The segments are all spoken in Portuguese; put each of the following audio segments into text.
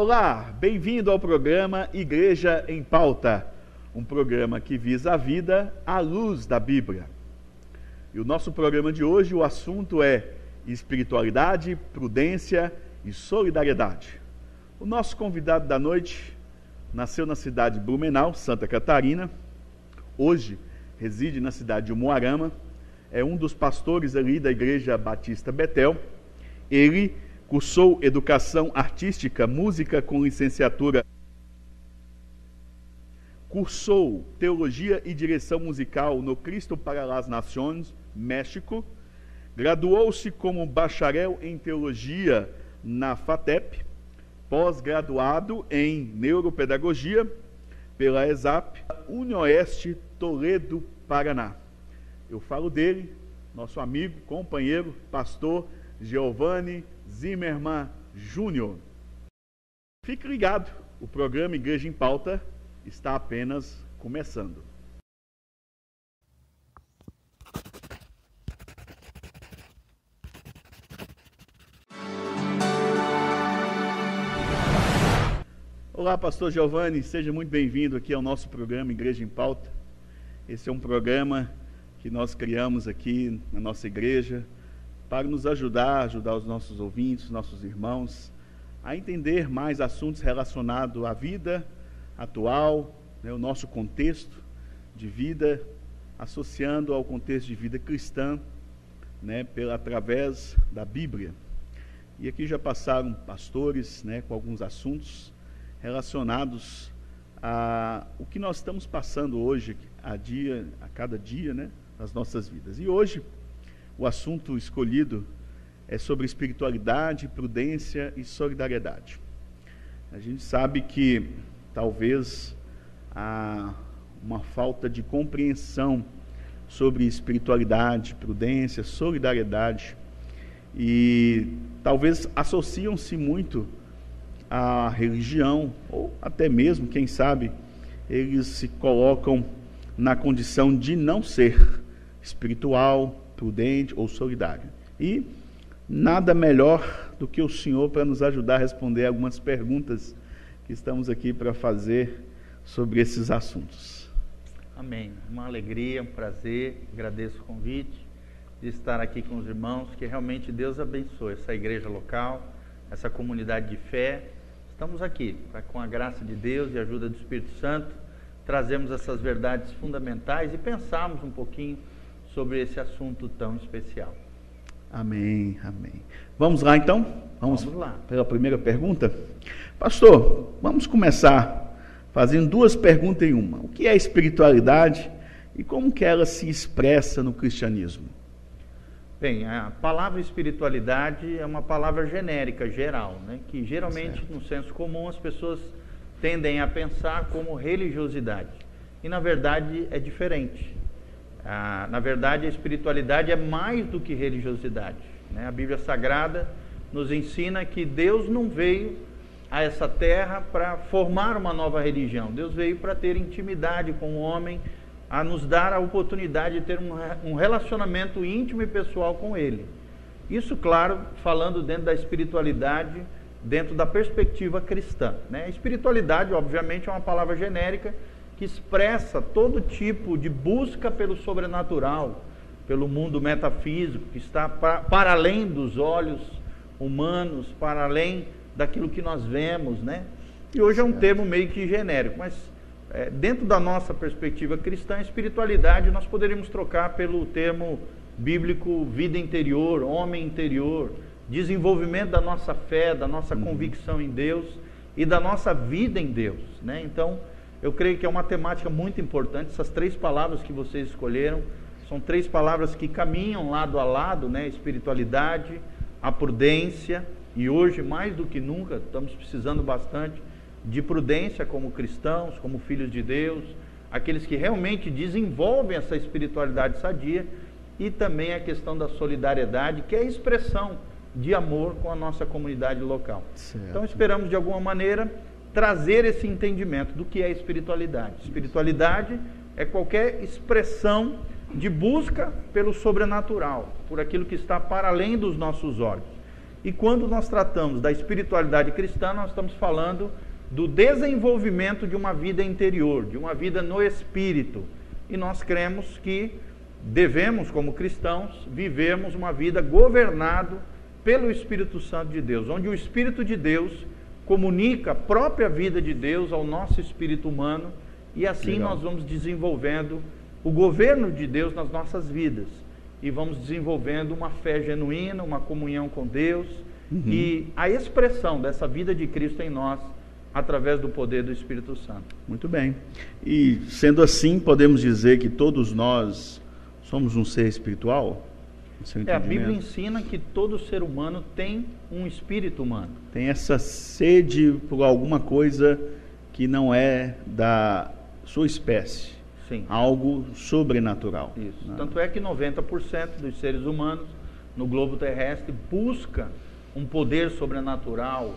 Olá, bem-vindo ao programa Igreja em Pauta, um programa que visa a vida à luz da Bíblia. E o nosso programa de hoje, o assunto é espiritualidade, prudência e solidariedade. O nosso convidado da noite nasceu na cidade de Blumenau, Santa Catarina. Hoje reside na cidade de Umuarama. É um dos pastores ali da Igreja Batista Betel. Ele Cursou educação artística, música com licenciatura. Cursou teologia e direção musical no Cristo para as Nações, México. Graduou-se como bacharel em teologia na FATEP. Pós-graduado em neuropedagogia pela ESAP, Unioeste Toledo, Paraná. Eu falo dele, nosso amigo, companheiro, pastor Giovanni Zimmermann Júnior. Fique ligado, o programa Igreja em Pauta está apenas começando. Olá, pastor Giovanni, seja muito bem-vindo aqui ao nosso programa Igreja em Pauta. Esse é um programa que nós criamos aqui na nossa igreja para nos ajudar, ajudar os nossos ouvintes, nossos irmãos, a entender mais assuntos relacionados à vida atual, né, o nosso contexto de vida, associando ao contexto de vida cristã, né, pela, através da Bíblia. E aqui já passaram pastores né, com alguns assuntos relacionados a o que nós estamos passando hoje, a dia, a cada dia, né, nas nossas vidas. E hoje o assunto escolhido é sobre espiritualidade, prudência e solidariedade. A gente sabe que talvez há uma falta de compreensão sobre espiritualidade, prudência, solidariedade e talvez associam-se muito à religião ou até mesmo, quem sabe, eles se colocam na condição de não ser espiritual, prudente ou solidário. E nada melhor do que o Senhor para nos ajudar a responder algumas perguntas que estamos aqui para fazer sobre esses assuntos. Amém. Uma alegria, um prazer, agradeço o convite de estar aqui com os irmãos, que realmente Deus abençoe essa igreja local, essa comunidade de fé. Estamos aqui para, com a graça de Deus e a ajuda do Espírito Santo, trazemos essas verdades fundamentais e pensarmos um pouquinho sobre esse assunto tão especial. Amém, amém. Vamos lá então? Vamos, vamos lá. Pela primeira pergunta? Pastor, vamos começar fazendo duas perguntas em uma. O que é espiritualidade e como que ela se expressa no cristianismo? Bem, a palavra espiritualidade é uma palavra genérica, geral, né? que geralmente certo. no senso comum as pessoas tendem a pensar como religiosidade. E na verdade é diferente. Ah, na verdade, a espiritualidade é mais do que religiosidade. Né? A Bíblia Sagrada nos ensina que Deus não veio a essa terra para formar uma nova religião. Deus veio para ter intimidade com o homem, a nos dar a oportunidade de ter um relacionamento íntimo e pessoal com Ele. Isso, claro, falando dentro da espiritualidade, dentro da perspectiva cristã. Né? Espiritualidade, obviamente, é uma palavra genérica que expressa todo tipo de busca pelo sobrenatural, pelo mundo metafísico, que está para, para além dos olhos humanos, para além daquilo que nós vemos, né? E hoje é um termo meio que genérico, mas é, dentro da nossa perspectiva cristã, espiritualidade, nós poderíamos trocar pelo termo bíblico vida interior, homem interior, desenvolvimento da nossa fé, da nossa uhum. convicção em Deus e da nossa vida em Deus, né? Então, eu creio que é uma temática muito importante. Essas três palavras que vocês escolheram são três palavras que caminham lado a lado, né? Espiritualidade, a prudência e hoje mais do que nunca estamos precisando bastante de prudência como cristãos, como filhos de Deus, aqueles que realmente desenvolvem essa espiritualidade sadia e também a questão da solidariedade, que é a expressão de amor com a nossa comunidade local. Certo. Então esperamos de alguma maneira trazer esse entendimento do que é espiritualidade. Espiritualidade é qualquer expressão de busca pelo sobrenatural, por aquilo que está para além dos nossos olhos. E quando nós tratamos da espiritualidade cristã, nós estamos falando do desenvolvimento de uma vida interior, de uma vida no espírito. E nós cremos que devemos, como cristãos, vivermos uma vida governado pelo Espírito Santo de Deus, onde o Espírito de Deus comunica a própria vida de Deus ao nosso espírito humano e assim Legal. nós vamos desenvolvendo o governo de Deus nas nossas vidas e vamos desenvolvendo uma fé genuína, uma comunhão com Deus uhum. e a expressão dessa vida de Cristo em nós através do poder do Espírito Santo. Muito bem. E sendo assim, podemos dizer que todos nós somos um ser espiritual? É, a Bíblia ensina que todo ser humano tem um espírito humano. Tem essa sede por alguma coisa que não é da sua espécie. Sim. Algo sobrenatural. Isso. Né? Tanto é que 90% dos seres humanos no globo terrestre busca um poder sobrenatural,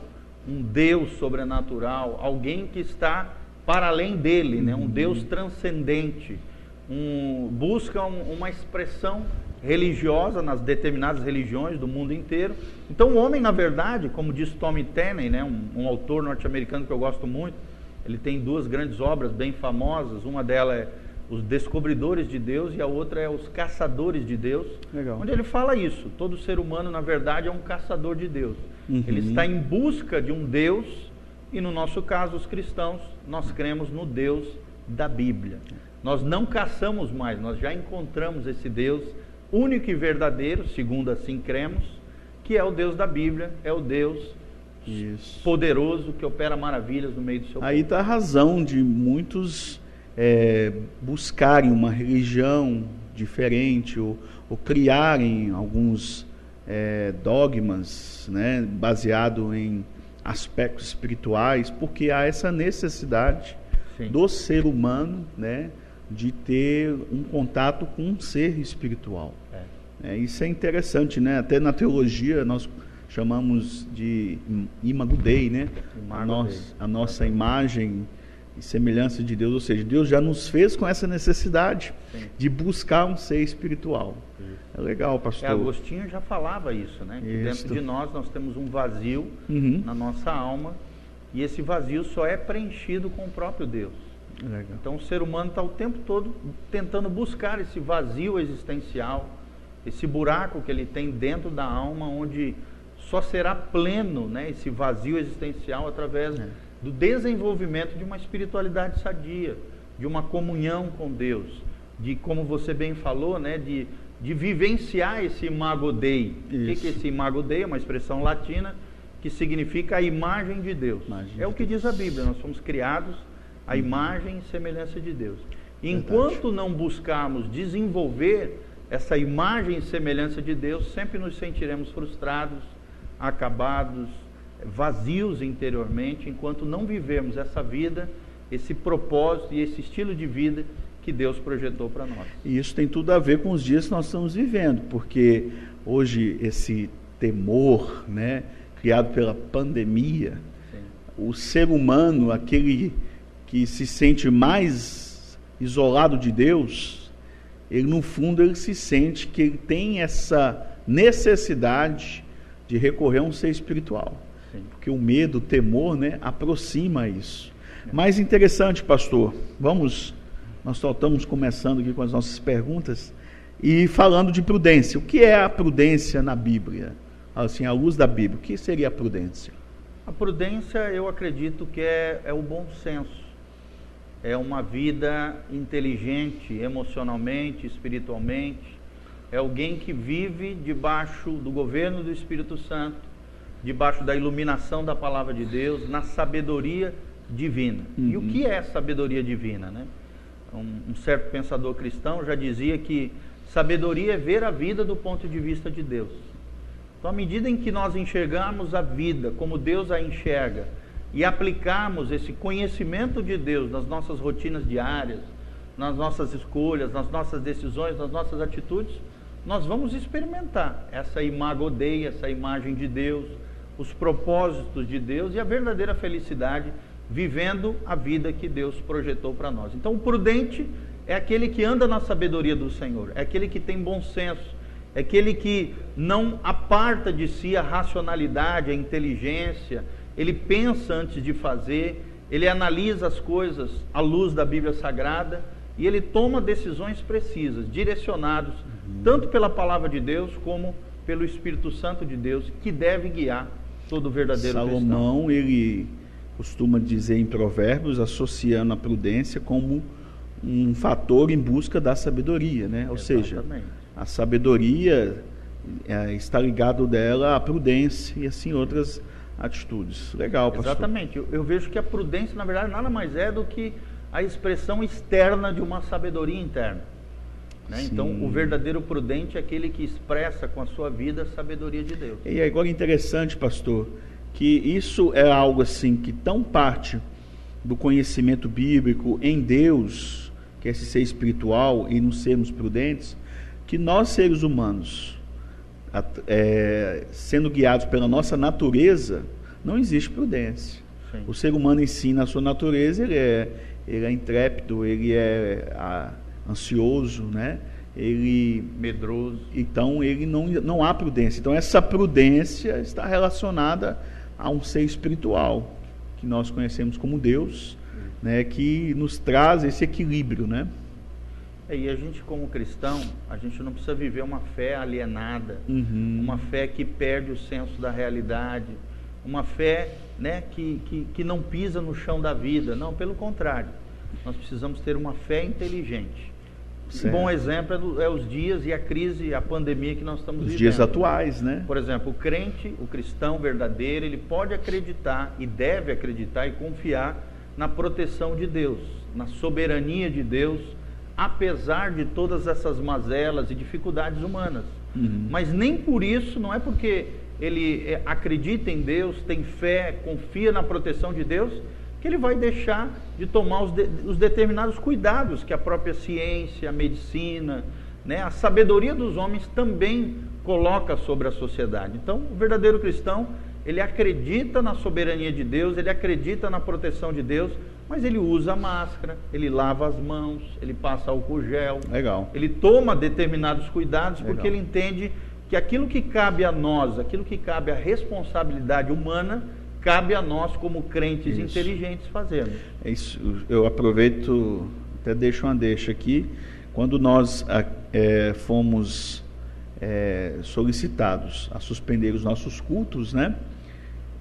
um Deus sobrenatural, alguém que está para além dele, né? um uhum. Deus transcendente. Um, busca um, uma expressão religiosa nas determinadas religiões do mundo inteiro. Então, o homem, na verdade, como diz Tommy Tenney, né, um, um autor norte-americano que eu gosto muito, ele tem duas grandes obras bem famosas. Uma delas é Os Descobridores de Deus e a outra é Os Caçadores de Deus. Legal. Onde ele fala isso. Todo ser humano, na verdade, é um caçador de Deus. Uhum. Ele está em busca de um Deus e, no nosso caso, os cristãos, nós cremos no Deus da Bíblia. Nós não caçamos mais, nós já encontramos esse Deus único e verdadeiro, segundo assim cremos, que é o Deus da Bíblia, é o Deus Isso. poderoso que opera maravilhas no meio do seu Aí está a razão de muitos é, buscarem uma religião diferente ou, ou criarem alguns é, dogmas né, baseado em aspectos espirituais, porque há essa necessidade Sim. do ser humano né, de ter um contato com um ser espiritual. É, isso é interessante, né? Até na teologia nós chamamos de imago Dei, né? A, nós, a nossa imagem e semelhança de Deus, ou seja, Deus já nos fez com essa necessidade Sim. de buscar um ser espiritual. É legal, pastor. É, Agostinho já falava isso, né? Que dentro de nós nós temos um vazio uhum. na nossa alma e esse vazio só é preenchido com o próprio Deus. Legal. Então o ser humano está o tempo todo tentando buscar esse vazio existencial, esse buraco que ele tem dentro da alma, onde só será pleno né, esse vazio existencial através é. do desenvolvimento de uma espiritualidade sadia, de uma comunhão com Deus, de, como você bem falou, né, de, de vivenciar esse imago Dei. O que, que é esse imago Dei? É uma expressão latina que significa a imagem de Deus. Imagem é de o que Deus. diz a Bíblia, nós fomos criados uhum. imagem e semelhança de Deus. Enquanto não buscarmos desenvolver essa imagem e semelhança de Deus, sempre nos sentiremos frustrados, acabados, vazios interiormente, enquanto não vivemos essa vida, esse propósito e esse estilo de vida que Deus projetou para nós. E isso tem tudo a ver com os dias que nós estamos vivendo, porque hoje esse temor, né, criado pela pandemia, Sim. o ser humano, aquele que se sente mais isolado de Deus, ele no fundo ele se sente que ele tem essa necessidade de recorrer a um ser espiritual. Sim. Porque o medo, o temor, né, aproxima isso. É. Mais interessante, pastor, vamos, nós só estamos começando aqui com as nossas perguntas e falando de prudência. O que é a prudência na Bíblia? Assim, à luz da Bíblia, o que seria a prudência? A prudência, eu acredito que é, é o bom senso é uma vida inteligente emocionalmente, espiritualmente, é alguém que vive debaixo do governo do Espírito Santo, debaixo da iluminação da palavra de Deus, na sabedoria divina. Uhum. E o uhum. que é sabedoria divina, né? Um, um certo pensador cristão já dizia que sabedoria é ver a vida do ponto de vista de Deus. Então, à medida em que nós enxergamos a vida como Deus a enxerga, e aplicarmos esse conhecimento de Deus nas nossas rotinas diárias, nas nossas escolhas, nas nossas decisões, nas nossas atitudes, nós vamos experimentar essa imagodeia, essa imagem de Deus, os propósitos de Deus e a verdadeira felicidade vivendo a vida que Deus projetou para nós. Então, o prudente é aquele que anda na sabedoria do Senhor, é aquele que tem bom senso, é aquele que não aparta de si a racionalidade, a inteligência, ele pensa antes de fazer, ele analisa as coisas à luz da Bíblia Sagrada e ele toma decisões precisas, direcionados uhum. tanto pela palavra de Deus como pelo Espírito Santo de Deus, que deve guiar todo o verdadeiro Salomão, cristão. ele costuma dizer em Provérbios, associando a prudência como um fator em busca da sabedoria, né? Ou Exatamente. seja, a sabedoria é, está ligado dela à prudência e assim outras atitudes. Legal, pastor. Exatamente. Eu, eu, vejo que a prudência, na verdade, nada mais é do que a expressão externa de uma sabedoria interna. Né? Então, o verdadeiro prudente é aquele que expressa com a sua vida a sabedoria de Deus. E agora interessante, pastor, que isso é algo assim que tão parte do conhecimento bíblico em Deus, que é esse ser espiritual e não sermos prudentes, que nós seres humanos, é, sendo guiados pela nossa natureza, não existe prudência. Sim. O ser humano em si, na sua natureza, ele é, ele é intrépido, ele é a, ansioso, né? Ele medroso. Então ele não, não há prudência. Então essa prudência está relacionada a um ser espiritual que nós conhecemos como Deus, né? Que nos traz esse equilíbrio, né? É, e a gente como cristão, a gente não precisa viver uma fé alienada, uhum. uma fé que perde o senso da realidade, uma fé né, que, que, que não pisa no chão da vida. Não, pelo contrário. Nós precisamos ter uma fé inteligente. Um bom exemplo é, do, é, os dias e a crise, a pandemia que nós estamos os vivendo. Os dias atuais, né? Por exemplo, o crente, o cristão verdadeiro, ele pode acreditar e deve acreditar e confiar na proteção de Deus, na soberania de Deus, apesar de todas essas mazelas e dificuldades humanas. Uhum. Mas nem por isso, não é porque ele é, acredita em Deus, tem fé, confia na proteção de Deus, que ele vai deixar de tomar os, de, os determinados cuidados que a própria ciência, a medicina, né, a sabedoria dos homens também coloca sobre a sociedade. Então, o verdadeiro cristão, ele acredita na soberania de Deus, ele acredita na proteção de Deus, mas ele usa máscara, ele lava as mãos, ele passa álcool gel. Legal. Ele toma determinados cuidados Legal. porque ele entende que aquilo que cabe a nós, aquilo que cabe à responsabilidade humana, cabe a nós, como crentes isso. inteligentes, fazermos. É isso. Eu aproveito, até deixo uma deixa aqui. Quando nós é, fomos é, solicitados a suspender os nossos cultos, né?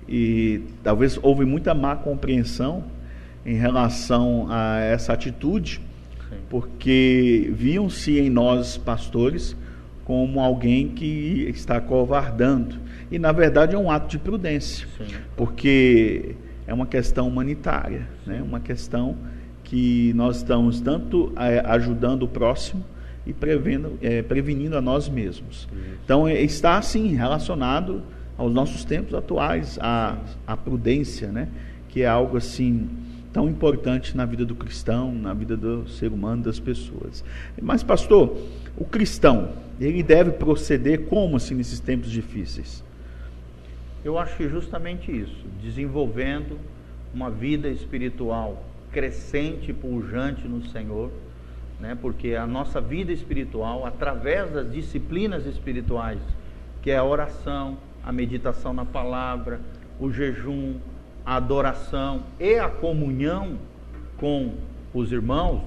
E talvez houve muita má compreensão em relação a essa atitude, Sim. porque viam-se em nós, pastores, como alguém que está covardando. E, na verdade, é um ato de prudência, Sim. porque é uma questão humanitária, né? uma questão que nós estamos tanto é, ajudando o próximo e prevendo, é, prevenindo a nós mesmos. Isso. Então, é, está, assim, relacionado aos nossos tempos atuais, a, a prudência, né? que é algo assim tão importante na vida do cristão, na vida do ser humano, das pessoas. Mas, pastor, o cristão, ele deve proceder como assim nesses tempos difíceis? Eu acho que justamente isso, desenvolvendo uma vida espiritual crescente, pujante no Senhor, né? Porque a nossa vida espiritual, através das disciplinas espirituais, que é a oração, a meditação na palavra, o jejum, a adoração e a comunhão com os irmãos,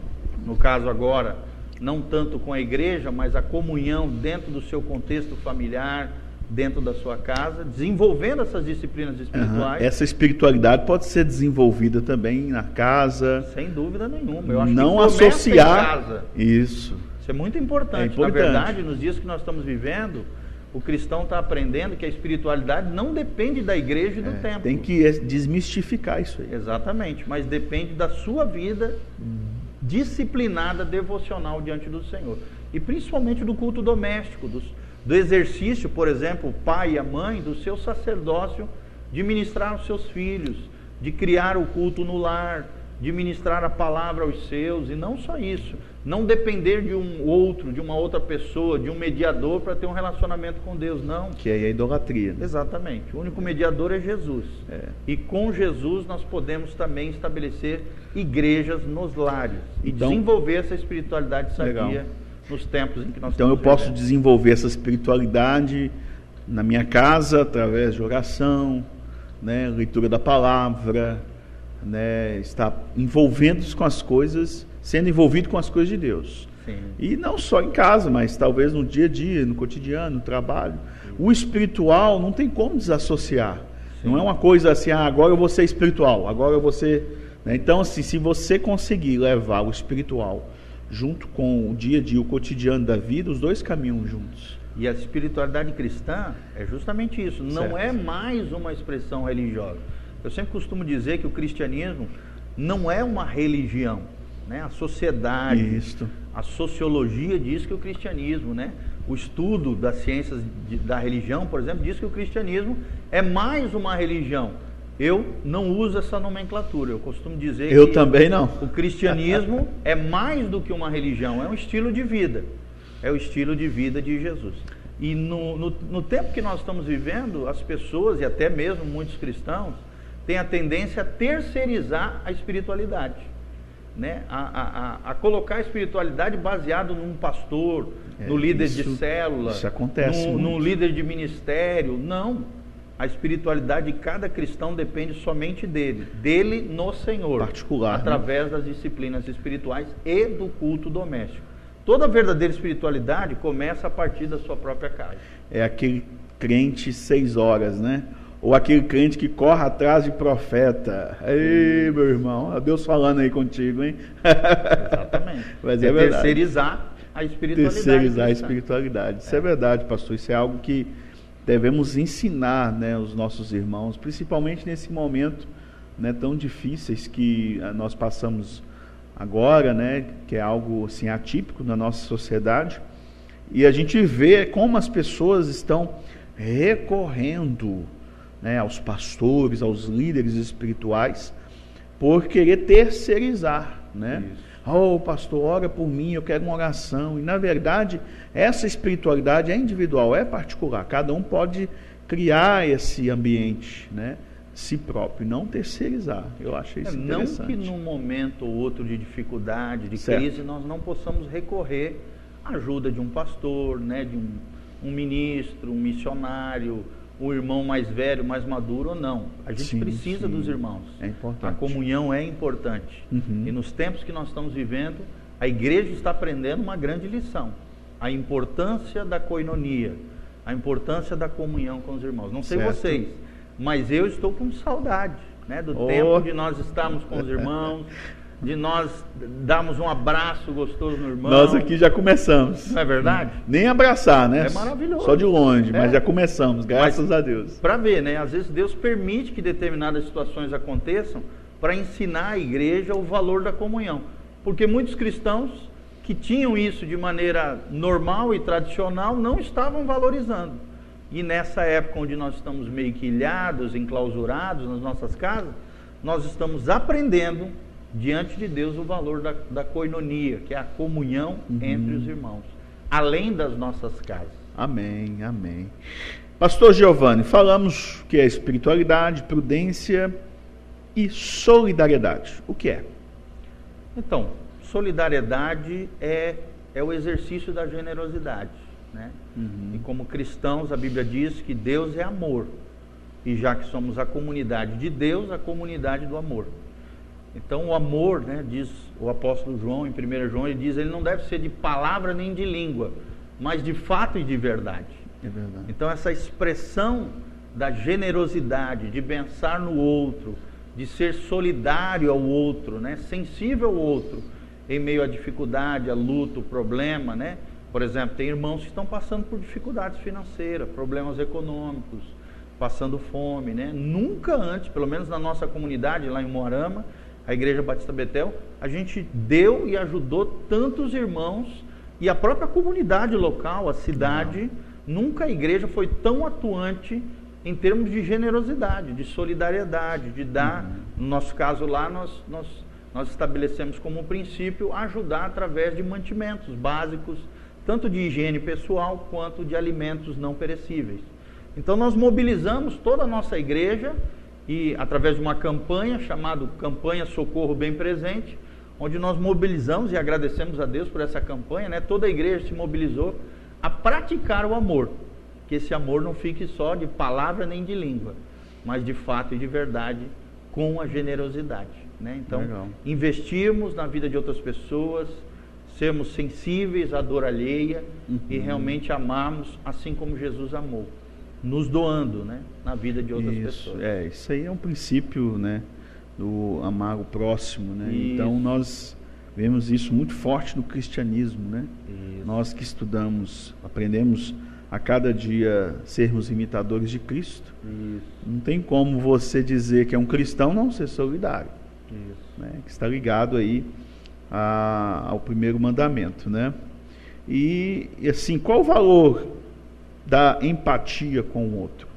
no caso agora, não tanto com a igreja, mas a comunhão dentro do seu contexto familiar, dentro da sua casa, desenvolvendo essas disciplinas espirituais. Uhum. Essa espiritualidade pode ser desenvolvida também na casa. Sem dúvida nenhuma. Eu acho não que associar isso. Isso é muito importante. É importante. Na verdade, nos dias que nós estamos vivendo, o cristão está aprendendo que a espiritualidade não depende da igreja e do é, templo. Tem que desmistificar isso aí. Exatamente, mas depende da sua vida disciplinada, devocional diante do Senhor. E principalmente do culto doméstico, dos, do exercício, por exemplo, o pai e a mãe, do seu sacerdócio de ministrar aos seus filhos, de criar o culto no lar, de ministrar a palavra aos seus, e não só isso, não depender de um outro, de uma outra pessoa, de um mediador para ter um relacionamento com Deus, não. Que é a idolatria. Né? Exatamente. O único mediador é Jesus. É. E com Jesus nós podemos também estabelecer igrejas nos lares e então, desenvolver essa espiritualidade sadia nos tempos em que nós Então eu posso vivendo. desenvolver essa espiritualidade na minha casa através de oração, né, leitura da palavra, né, estar envolvendo com as coisas, sendo envolvido com as coisas de Deus. Sim. E não só em casa, mas talvez no dia a dia, no cotidiano, no trabalho. O espiritual não tem como desassociar. Sim. Não é uma coisa assim, ah, agora eu vou ser espiritual, agora eu vou ser. né? Então, assim, se você conseguir levar o espiritual junto com o dia a dia, o cotidiano da vida, os dois caminham juntos. E a espiritualidade cristã é justamente isso, não Certo. é mais uma expressão religiosa. Eu sempre costumo dizer que o cristianismo não é uma religião, né? A sociedade, Isto. a sociologia diz que o cristianismo, né? O estudo das ciências de- da religião, por exemplo, diz que o cristianismo é mais uma religião. Eu não uso essa nomenclatura. Eu costumo dizer Eu que também não. o cristianismo é mais do que uma religião, é um estilo de vida. É o estilo de vida de Jesus. E no, no, no tempo que nós estamos vivendo, as pessoas, e até mesmo muitos cristãos, têm a tendência a terceirizar a espiritualidade. Né? A, a, a, a colocar a espiritualidade baseado num pastor, É, no líder de isso- célula, isso acontece num, líder de ministério. Não. A espiritualidade de cada cristão depende somente dele, dele no Senhor, Particular, né? através das disciplinas espirituais e do culto doméstico. Toda verdadeira espiritualidade começa a partir da sua própria casa. É aquele crente seis horas, né? Ou aquele crente que corre atrás de profeta. Ei, meu irmão, Deus falando aí contigo, hein? Exatamente. Mas é, verdade. terceirizar a espiritualidade. terceirizar a espiritualidade. Isso é. verdade, pastor. Isso é algo que devemos ensinar né, os nossos irmãos, principalmente nesse momento né, tão difíceis que ah, nós passamos agora, né, que é algo assim, atípico na nossa sociedade. E a gente vê como as pessoas estão recorrendo né, aos pastores, aos líderes espirituais, por querer terceirizar. Né? Isso. Oh, pastor, ora por mim, eu quero uma oração. E na verdade, essa espiritualidade é individual, é particular. Cada um pode criar esse ambiente, né? Si próprio, não terceirizar. Eu acho É, isso não interessante. que num momento ou outro de dificuldade, de Certo. crise, nós não possamos recorrer à ajuda de um pastor, né, de um, um ministro, um missionário, um irmão mais velho, mais maduro ou não. A gente Sim, precisa sim. dos irmãos. É importante. A comunhão é importante. Uhum. E nos tempos que nós estamos vivendo, a igreja está aprendendo uma grande lição. A importância da coinonia, a importância da comunhão com os irmãos. Não sei Certo. vocês, mas eu estou com saudade né, do Oh. tempo de nós estarmos com os irmãos, de nós darmos um abraço gostoso no irmão. Nós aqui já começamos. Não é verdade? Nem abraçar, né? É maravilhoso. Só de longe, mas É. já começamos, graças Mas- a Deus. Para ver, né? Às vezes Deus permite que determinadas situações aconteçam para ensinar a igreja o valor da comunhão. Porque muitos cristãos que tinham isso de maneira normal e tradicional não estavam valorizando. E nessa época onde nós estamos meio que ilhados, enclausurados nas nossas casas, nós estamos aprendendo diante de Deus o valor da, da coinonia, que é a comunhão Uhum. entre os irmãos, além das nossas casas. Amém, amém. Pastor Giovanni, falamos que é espiritualidade, prudência e solidariedade. O que é? Então, solidariedade é, é o exercício da generosidade. Né? Uhum. E como cristãos, a Bíblia diz que Deus é amor. E já que somos a comunidade de Deus, a comunidade do amor. Então, o amor, né, diz o apóstolo João, em 1 João, ele diz, ele não deve ser de palavra nem de língua, mas de fato e de verdade. É verdade. Então, essa expressão da generosidade, de pensar no outro, de ser solidário ao outro, né? sensível ao outro, em meio à dificuldade, à luta, ao problema. Né? Por exemplo, tem irmãos que estão passando por dificuldades financeiras, problemas econômicos, passando fome. Né? Nunca antes, pelo menos na nossa comunidade, lá em Moarama, a Igreja Batista Betel, a gente deu e ajudou tantos irmãos e a própria comunidade local, a cidade, nunca a igreja foi tão atuante em termos de generosidade, de solidariedade, de dar. No nosso caso lá, nós, nós, nós estabelecemos como princípio ajudar através de mantimentos básicos, tanto de higiene pessoal quanto de alimentos não perecíveis. Então nós mobilizamos toda a nossa igreja e através de uma campanha chamada Campanha Socorro Bem Presente, onde nós mobilizamos e agradecemos a Deus por essa campanha, né? Toda a igreja se mobilizou a praticar o amor, que esse amor não fique só de palavra nem de língua, mas de fato e de verdade com a generosidade, né? Então, Legal. investirmos na vida de outras pessoas, sermos sensíveis à dor alheia uhum. e realmente amarmos assim como Jesus amou, nos doando, né, na vida de outras isso, pessoas. É, isso aí é um princípio, né, do amar o próximo, né? Então nós vemos isso muito forte no cristianismo, né? Isso. Nós que estudamos, aprendemos a cada dia sermos imitadores de Cristo. Não tem como você dizer que é um cristão não ser solidário. Isso. Né? Que está ligado aí a, ao primeiro mandamento, né? E, e assim, qual o valor da empatia com o outro?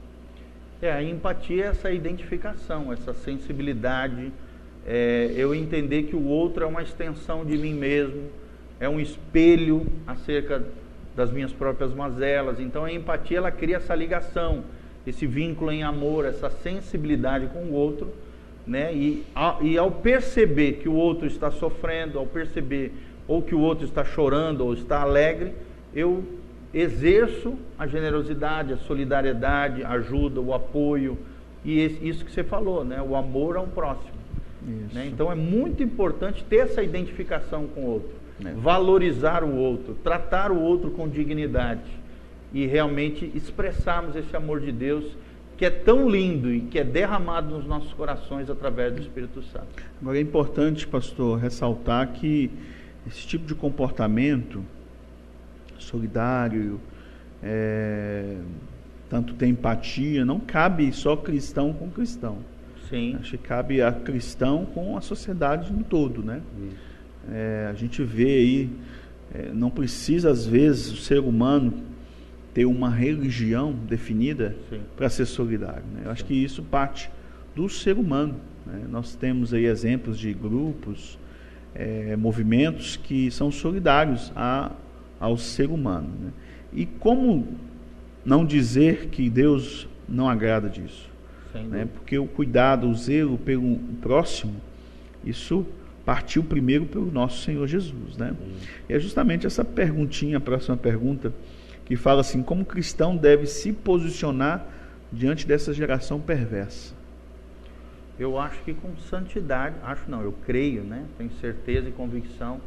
É, a empatia é essa identificação, essa sensibilidade, é, eu entender que o outro é uma extensão de mim mesmo, é um espelho acerca das minhas próprias mazelas. Então a empatia ela cria essa ligação, esse vínculo em amor, essa sensibilidade com o outro né? E, e ao perceber que o outro está sofrendo, ao perceber ou que o outro está chorando ou está alegre, eu exerço a generosidade, a solidariedade, a ajuda, o apoio e isso que você falou, né? O amor ao próximo. Né? Então é muito importante ter essa identificação com o outro, é. valorizar o outro, tratar o outro com dignidade e realmente expressarmos esse amor de Deus que é tão lindo e que é derramado nos nossos corações através do Espírito Santo. Agora é importante, pastor, ressaltar que esse tipo de comportamento solidário, é, tanto tem empatia, não cabe só cristão com cristão. Sim. Acho que cabe a cristão com a sociedade no todo, né? É, a gente vê aí, é, não precisa às vezes o ser humano ter uma religião definida para ser solidário. Né? Eu acho que isso parte do ser humano. Né? Nós temos aí exemplos de grupos, é, movimentos que são solidários a, ao ser humano. Né? E como não dizer que Deus não agrada disso? Né? Porque o cuidado, o zelo pelo próximo, isso partiu primeiro pelo nosso Senhor Jesus. Né? E é justamente essa perguntinha, a próxima pergunta que fala assim: como o cristão deve se posicionar diante dessa geração perversa? Eu acho que com santidade, acho não, eu creio, né? Tenho certeza e convicção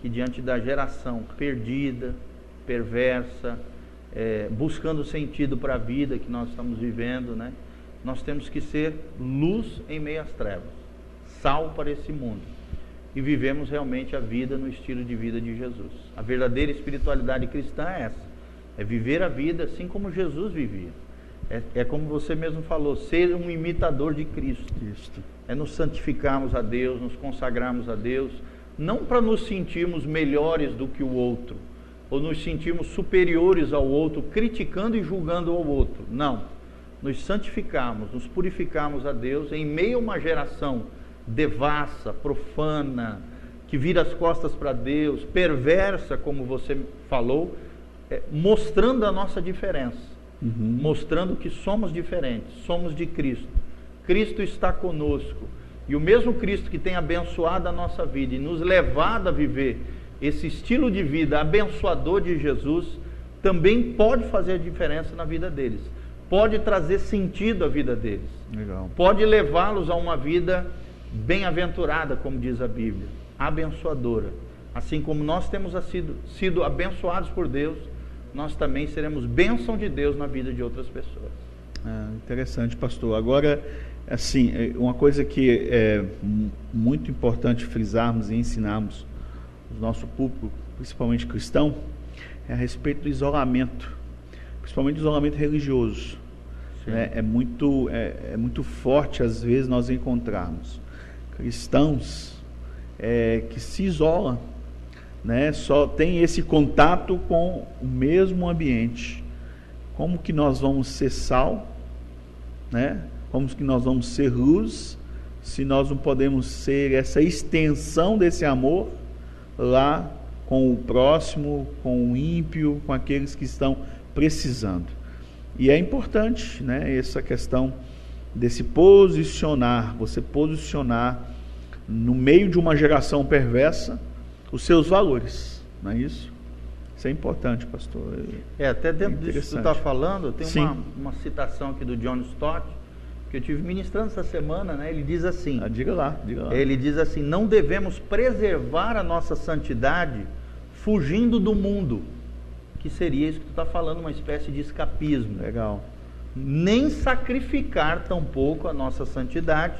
que diante da geração perdida, perversa, é, buscando sentido para a vida que nós estamos vivendo, né? Nós temos que ser luz em meio às trevas, sal para esse mundo. E vivemos realmente a vida no estilo de vida de Jesus. A verdadeira espiritualidade cristã é essa é viver a vida assim como Jesus vivia. É, é como você mesmo falou, ser um imitador de Cristo. Cristo. É nos santificarmos a Deus, nos consagrarmos a Deus, não para nos sentirmos melhores do que o outro, ou nos sentirmos superiores ao outro, criticando e julgando o outro. Não. Nos santificarmos, nos purificarmos a Deus em meio a uma geração devassa, profana, que vira as costas para Deus, perversa, como você falou, é, mostrando a nossa diferença, uhum. mostrando que somos diferentes, somos de Cristo. Cristo está conosco. E o mesmo Cristo que tem abençoado a nossa vida e nos levado a viver esse estilo de vida abençoador de Jesus, também pode fazer a diferença na vida deles. Pode trazer sentido à vida deles. Legal. Pode levá-los a uma vida bem-aventurada, como diz a Bíblia, abençoadora. Assim como nós temos sido, sido abençoados por Deus, nós também seremos bênção de Deus na vida de outras pessoas. É, interessante, pastor. Agora, assim, é, uma coisa que é muito importante frisarmos e ensinarmos o nosso público, principalmente cristão, é a respeito do isolamento, principalmente do isolamento religioso. Né? É, muito, é, é, muito forte, às vezes, nós encontrarmos cristãos é, que se isolam né, só tem esse contato com o mesmo ambiente. Como que nós vamos ser sal, né? Como que nós vamos ser luz, se nós não podemos ser essa extensão desse amor lá com o próximo, com o ímpio, com aqueles que estão precisando. E é importante, né, essa questão desse posicionar, você posicionar no meio de uma geração perversa, os seus valores, não é isso? Isso é importante, pastor. É, até dentro é disso que você está falando, tem uma, uma, citação aqui do John Stott, que eu tive ministrando essa semana, né? Ele diz assim. Ah, diga lá, diga lá. Ele diz assim: não devemos preservar a nossa santidade fugindo do mundo, que seria isso que tu está falando, uma espécie de escapismo. Legal. Nem sacrificar tampouco a nossa santidade,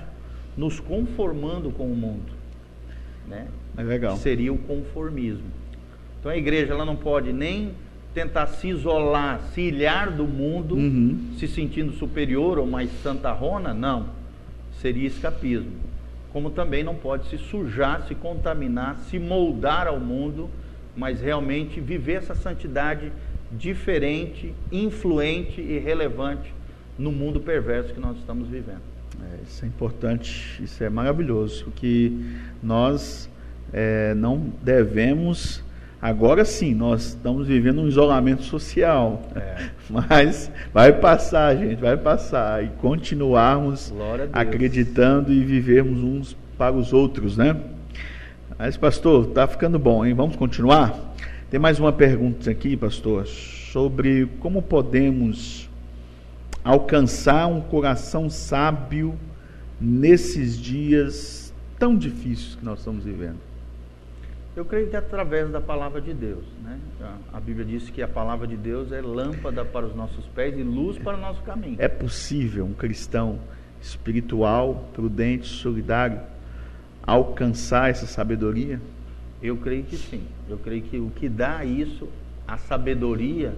nos conformando com o mundo, né? É legal. Que seria o conformismo. Então a igreja ela não pode nem tentar se isolar, se ilhar do mundo, uhum. se sentindo superior ou mais santarrona, não. Seria escapismo. Como também não pode se sujar, se contaminar, se moldar ao mundo, mas realmente viver essa santidade diferente, influente e relevante no mundo perverso que nós estamos vivendo. É, isso é importante, isso é maravilhoso, que nós é, não devemos Agora sim, nós estamos vivendo um isolamento social. É. Mas vai passar, gente, vai passar. E continuarmos acreditando e vivermos uns para os outros, né? Mas, pastor, está ficando bom, hein? Vamos continuar? Tem mais uma pergunta aqui, pastor, sobre como podemos alcançar um coração sábio nesses dias tão difíceis que nós estamos vivendo. Eu creio que é através da palavra de Deus. Né? A Bíblia diz que a palavra de Deus é lâmpada para os nossos pés e luz para o nosso caminho. É possível um cristão espiritual, prudente, solidário, alcançar essa sabedoria? Eu creio que sim. Eu creio que o que dá isso, a sabedoria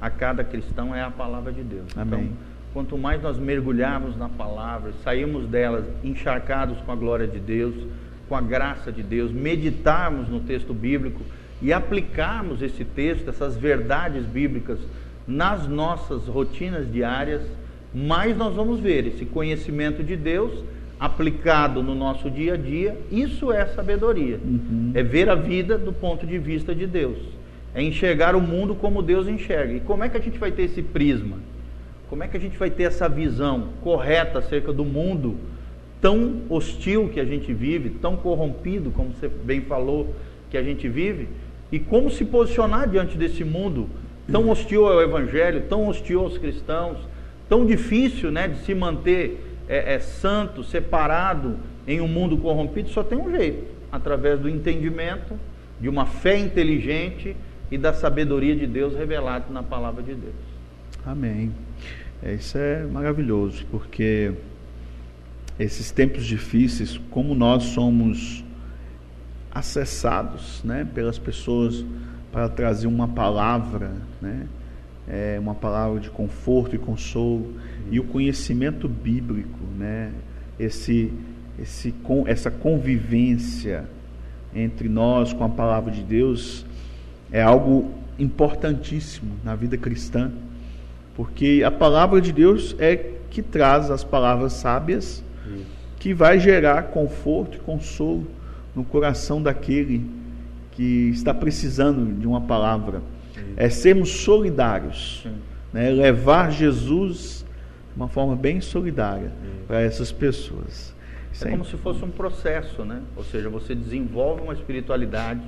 a cada cristão é a palavra de Deus. Amém. Então, quanto mais nós mergulharmos na palavra, sairmos delas encharcados com a glória de Deus, com a graça de Deus, meditarmos no texto bíblico e aplicarmos esse texto, essas verdades bíblicas nas nossas rotinas diárias, mais nós vamos ver esse conhecimento de Deus aplicado no nosso dia a dia. Isso é sabedoria. Uhum. É ver a vida do ponto de vista de Deus. É enxergar o mundo como Deus enxerga. E como é que a gente vai ter esse prisma? Como é que a gente vai ter essa visão correta acerca do mundo? Tão hostil que a gente vive, tão corrompido, como você bem falou, que a gente vive, e como se posicionar diante desse mundo tão hostil ao Evangelho, tão hostil aos cristãos, tão difícil né, de se manter é, é, santo, separado em um mundo corrompido, só tem um jeito, através do entendimento, de uma fé inteligente e da sabedoria de Deus revelada na palavra de Deus. Amém. É, isso é maravilhoso, porque esses tempos difíceis, como nós somos acessados né, pelas pessoas para trazer uma palavra, né, é, uma palavra de conforto e consolo, e o conhecimento bíblico, né, esse, esse, com, essa convivência entre nós com a palavra de Deus é algo importantíssimo na vida cristã, porque a palavra de Deus é que traz as palavras sábias que vai gerar conforto e consolo no coração daquele que está precisando de uma palavra. É sermos solidários, né? levar Jesus de uma forma bem solidária para essas pessoas. É como se fosse um processo, né? Ou seja, você desenvolve uma espiritualidade,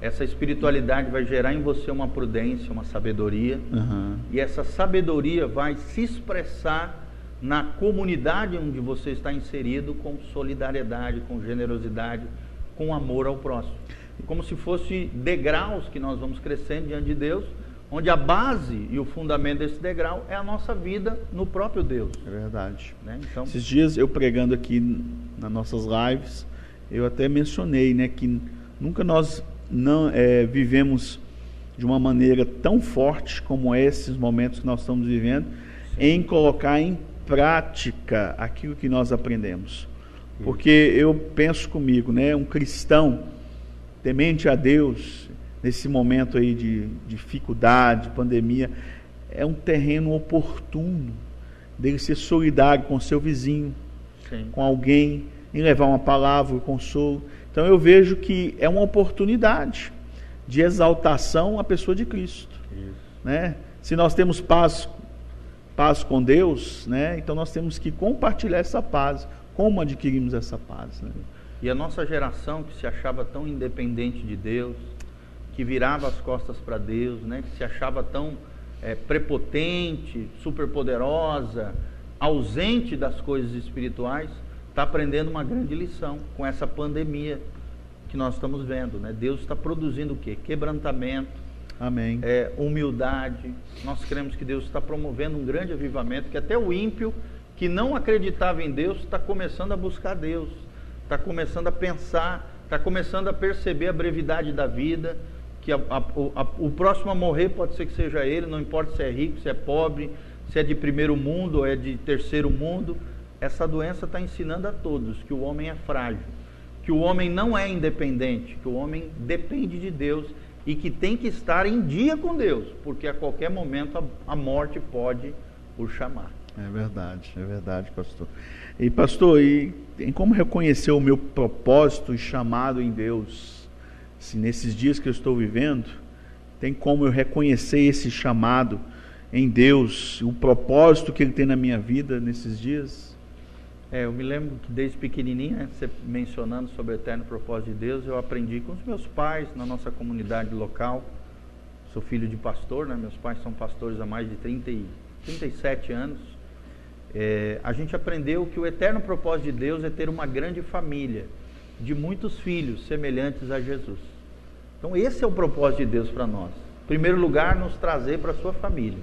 essa espiritualidade vai gerar em você uma prudência, uma sabedoria, uhum. e essa sabedoria vai se expressar na comunidade onde você está inserido com solidariedade, com generosidade, com amor ao próximo. Como se fosse degraus que nós vamos crescendo diante de Deus, onde a base e o fundamento desse degrau é a nossa vida no próprio Deus. É verdade. Né? Então, Esses dias eu pregando aqui nas nossas lives, eu até mencionei né, que nunca nós não é, vivemos de uma maneira tão forte como esses momentos que nós estamos vivendo, Sim. em colocar em prática aquilo que nós aprendemos. Porque eu penso comigo, né, um cristão temente a Deus nesse momento aí de dificuldade, pandemia, é um terreno oportuno dele ser solidário com seu vizinho, Sim. com alguém, em levar uma palavra, um consolo. Então eu vejo que é uma oportunidade de exaltação à pessoa de Cristo. Isso. Né? Se nós temos paz paz com Deus, né? Então nós temos que compartilhar essa paz. Como adquirimos essa paz? Né? E a nossa geração que se achava tão independente de Deus, que virava as costas para Deus, né? que se achava tão é, prepotente, superpoderosa, ausente das coisas espirituais, está aprendendo uma grande lição com essa pandemia que nós estamos vendo. Né? Deus está produzindo o quê? Quebrantamento, Amém. É, humildade. Nós cremos que Deus está promovendo um grande avivamento, que até o ímpio que não acreditava em Deus está começando a buscar Deus, está começando a pensar, está começando a perceber a brevidade da vida, que a, a, a, o próximo a morrer pode ser que seja ele, não importa se é rico, se é pobre, se é de primeiro mundo ou é de terceiro mundo. Essa doença está ensinando a todos que o homem é frágil, que o homem não é independente, que o homem depende de Deus e que tem que estar em dia com Deus, porque a qualquer momento a, a morte pode o chamar. É verdade, é verdade, pastor. E pastor, e tem como reconhecer o meu propósito e chamado em Deus? Se nesses dias que eu estou vivendo, tem como eu reconhecer esse chamado em Deus, o propósito que Ele tem na minha vida nesses dias? É, eu me lembro que desde pequenininho, né, você mencionando sobre o eterno propósito de Deus, eu aprendi com os meus pais na nossa comunidade local. Sou filho de pastor, né? meus pais são pastores há mais de 30 e, 37 anos é, a gente aprendeu que o eterno propósito de Deus é ter uma grande família de muitos filhos semelhantes a Jesus. Então, esse é o propósito de Deus para nós. Em primeiro lugar, nos trazer para a sua família,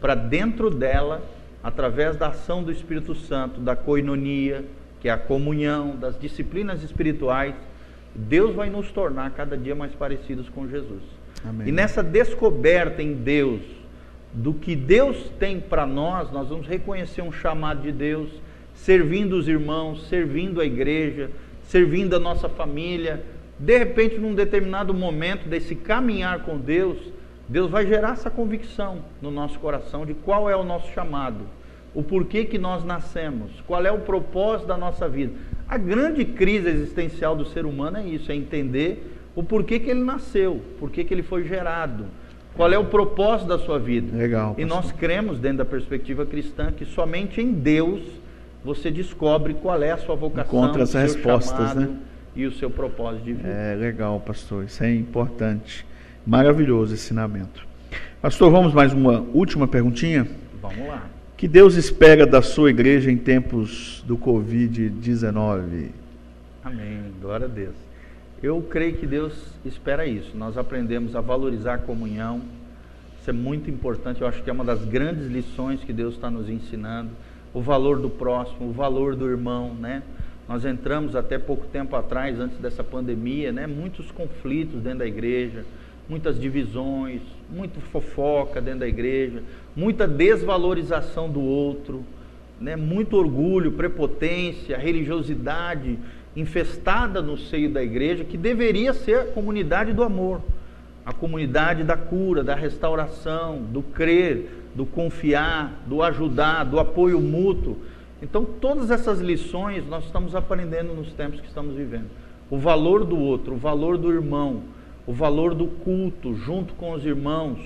para dentro dela, através da ação do Espírito Santo, da coinonia, que é a comunhão, das disciplinas espirituais, Deus vai nos tornar cada dia mais parecidos com Jesus. Amém. E nessa descoberta em Deus, do que Deus tem para nós, nós vamos reconhecer um chamado de Deus, servindo os irmãos, servindo a igreja, servindo a nossa família. De repente, num determinado momento desse caminhar com Deus, Deus vai gerar essa convicção no nosso coração de qual é o nosso chamado, o porquê que nós nascemos, qual é o propósito da nossa vida. A grande crise existencial do ser humano é isso, é entender o porquê que ele nasceu, porquê que ele foi gerado qual é o propósito da sua vida? Legal. E nós cremos, dentro da perspectiva cristã, que somente em Deus você descobre qual é a sua vocação, Encontra as respostas, né? E o seu propósito de vida. É legal, pastor. Isso é importante. Maravilhoso ensinamento. Pastor, vamos mais uma última perguntinha? Vamos lá. Que Deus espera da sua igreja em tempos do Covid-19? Amém. Glória a Deus. Eu creio que Deus espera isso. Nós aprendemos a valorizar a comunhão. Isso é muito importante. Eu acho que é uma das grandes lições que Deus está nos ensinando. O valor do próximo, o valor do irmão, né? Nós entramos até pouco tempo atrás, antes dessa pandemia, né? Muitos conflitos dentro da igreja, muitas divisões, muito fofoca dentro da igreja, muita desvalorização do outro, né? Muito orgulho, prepotência, religiosidade infestada no seio da igreja, que deveria ser a comunidade do amor, a comunidade da cura, da restauração, do crer, do confiar, do ajudar, do apoio mútuo. Então, todas essas lições nós estamos aprendendo nos tempos que estamos vivendo. O valor do outro, o valor do irmão, o valor do culto junto com os irmãos,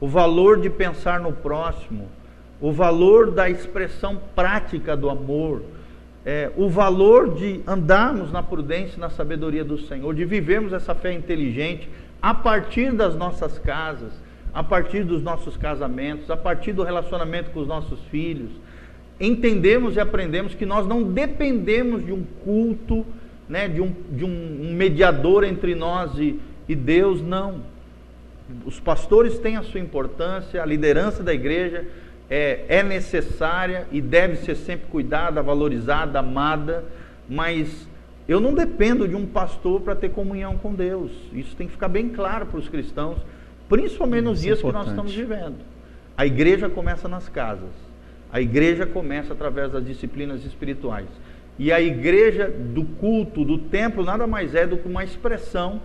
o valor de pensar no próximo, o valor da expressão prática do amor, é, o valor de andarmos na prudência e na sabedoria do Senhor, de vivermos essa fé inteligente a partir das nossas casas, a partir dos nossos casamentos, a partir do relacionamento com os nossos filhos. Entendemos e aprendemos que nós não dependemos de um culto, né, de, um, de um mediador entre nós e, e Deus, não. Os pastores têm a sua importância, a liderança da igreja é, é necessária e deve ser sempre cuidada, valorizada, amada, mas eu não dependo de um pastor para ter comunhão com Deus. Isso tem que ficar bem claro para os cristãos, principalmente nos Isso é dias é que nós estamos vivendo. A igreja começa nas casas. A igreja começa através das disciplinas espirituais. E a igreja do culto, do templo, nada mais é do que uma expressão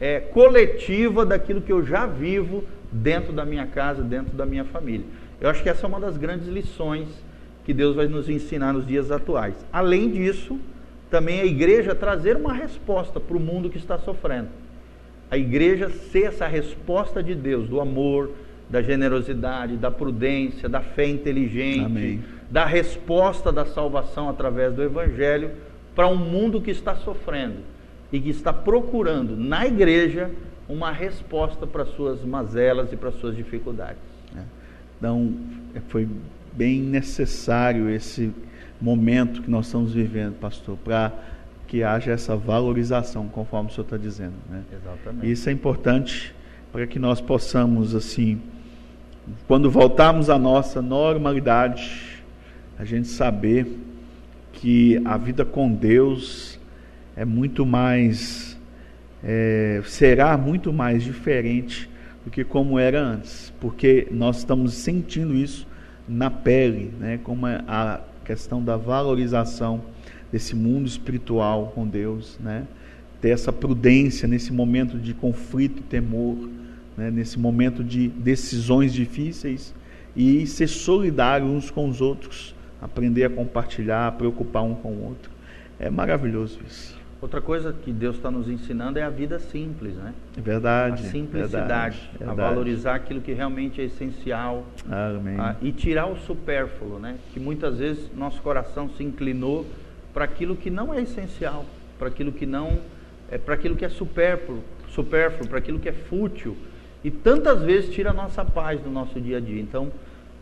é, coletiva daquilo que eu já vivo dentro da minha casa, dentro da minha família. Eu acho que essa é uma das grandes lições que Deus vai nos ensinar nos dias atuais. Além disso, também a igreja trazer uma resposta para o mundo que está sofrendo. A igreja ser essa resposta de Deus, do amor, da generosidade, da prudência, da fé inteligente, Amém. da resposta da salvação através do Evangelho para um mundo que está sofrendo e que está procurando na igreja uma resposta para suas mazelas e para suas dificuldades. É. Então, foi bem necessário esse momento que nós estamos vivendo, pastor, para que haja essa valorização, conforme o senhor está dizendo. Né? Exatamente. Isso é importante para que nós possamos, assim, quando voltarmos à nossa normalidade, a gente saber que a vida com Deus é muito mais, é, será muito mais diferente do que como era antes, porque nós estamos sentindo isso na pele, né, como a questão da valorização desse mundo espiritual com Deus, né, ter essa prudência nesse momento de conflito e temor, né, nesse momento de decisões difíceis e ser solidário uns com os outros, aprender a compartilhar, preocupar um com o outro. É maravilhoso isso. Outra coisa que Deus está nos ensinando é a vida simples, né? É verdade. A simplicidade, verdade, a valorizar aquilo que realmente é essencial. Amém. A, e tirar o supérfluo, né? Que muitas vezes nosso coração se inclinou para aquilo que não é essencial, para aquilo que não é para aquilo que é supérfluo, supérfluo, para aquilo que é fútil. E tantas vezes tira a nossa paz do nosso dia a dia. Então,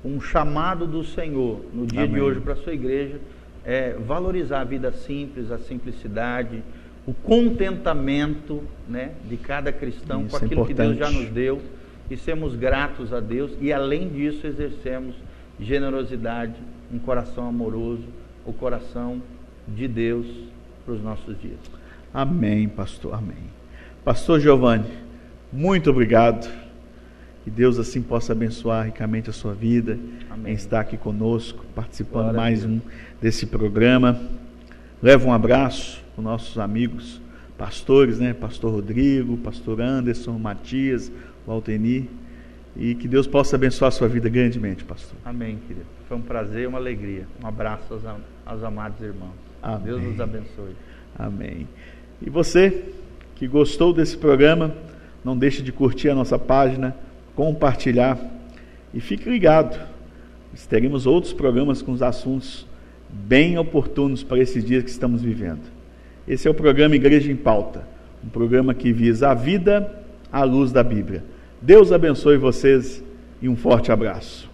um chamado do Senhor no dia Amém. de hoje para a sua igreja é, valorizar a vida simples, a simplicidade, o contentamento né, de cada cristão Isso com é aquilo é que Deus já nos deu e sermos gratos a Deus e além disso exercemos generosidade, um coração amoroso, o coração de Deus para os nossos dias. Amém, pastor. Amém. Pastor Giovanni, muito obrigado. Que Deus assim possa abençoar ricamente a sua vida, Amém. em estar aqui conosco, participando Glória mais um desse programa. Leva um abraço para nossos amigos pastores, né? Pastor Rodrigo, Pastor Anderson, Matias, Walteni. E que Deus possa abençoar a sua vida grandemente, pastor. Amém, querido. Foi um prazer e uma alegria. Um abraço aos, aos amados irmãos. Amém. Deus nos abençoe. Amém. E você que gostou desse programa, não deixe de curtir a nossa página, compartilhar e fique ligado. Teremos outros programas com os assuntos bem oportunos para esses dias que estamos vivendo. Esse é o programa Igreja em Pauta, um programa que visa a vida à luz da Bíblia. Deus abençoe vocês e um forte abraço.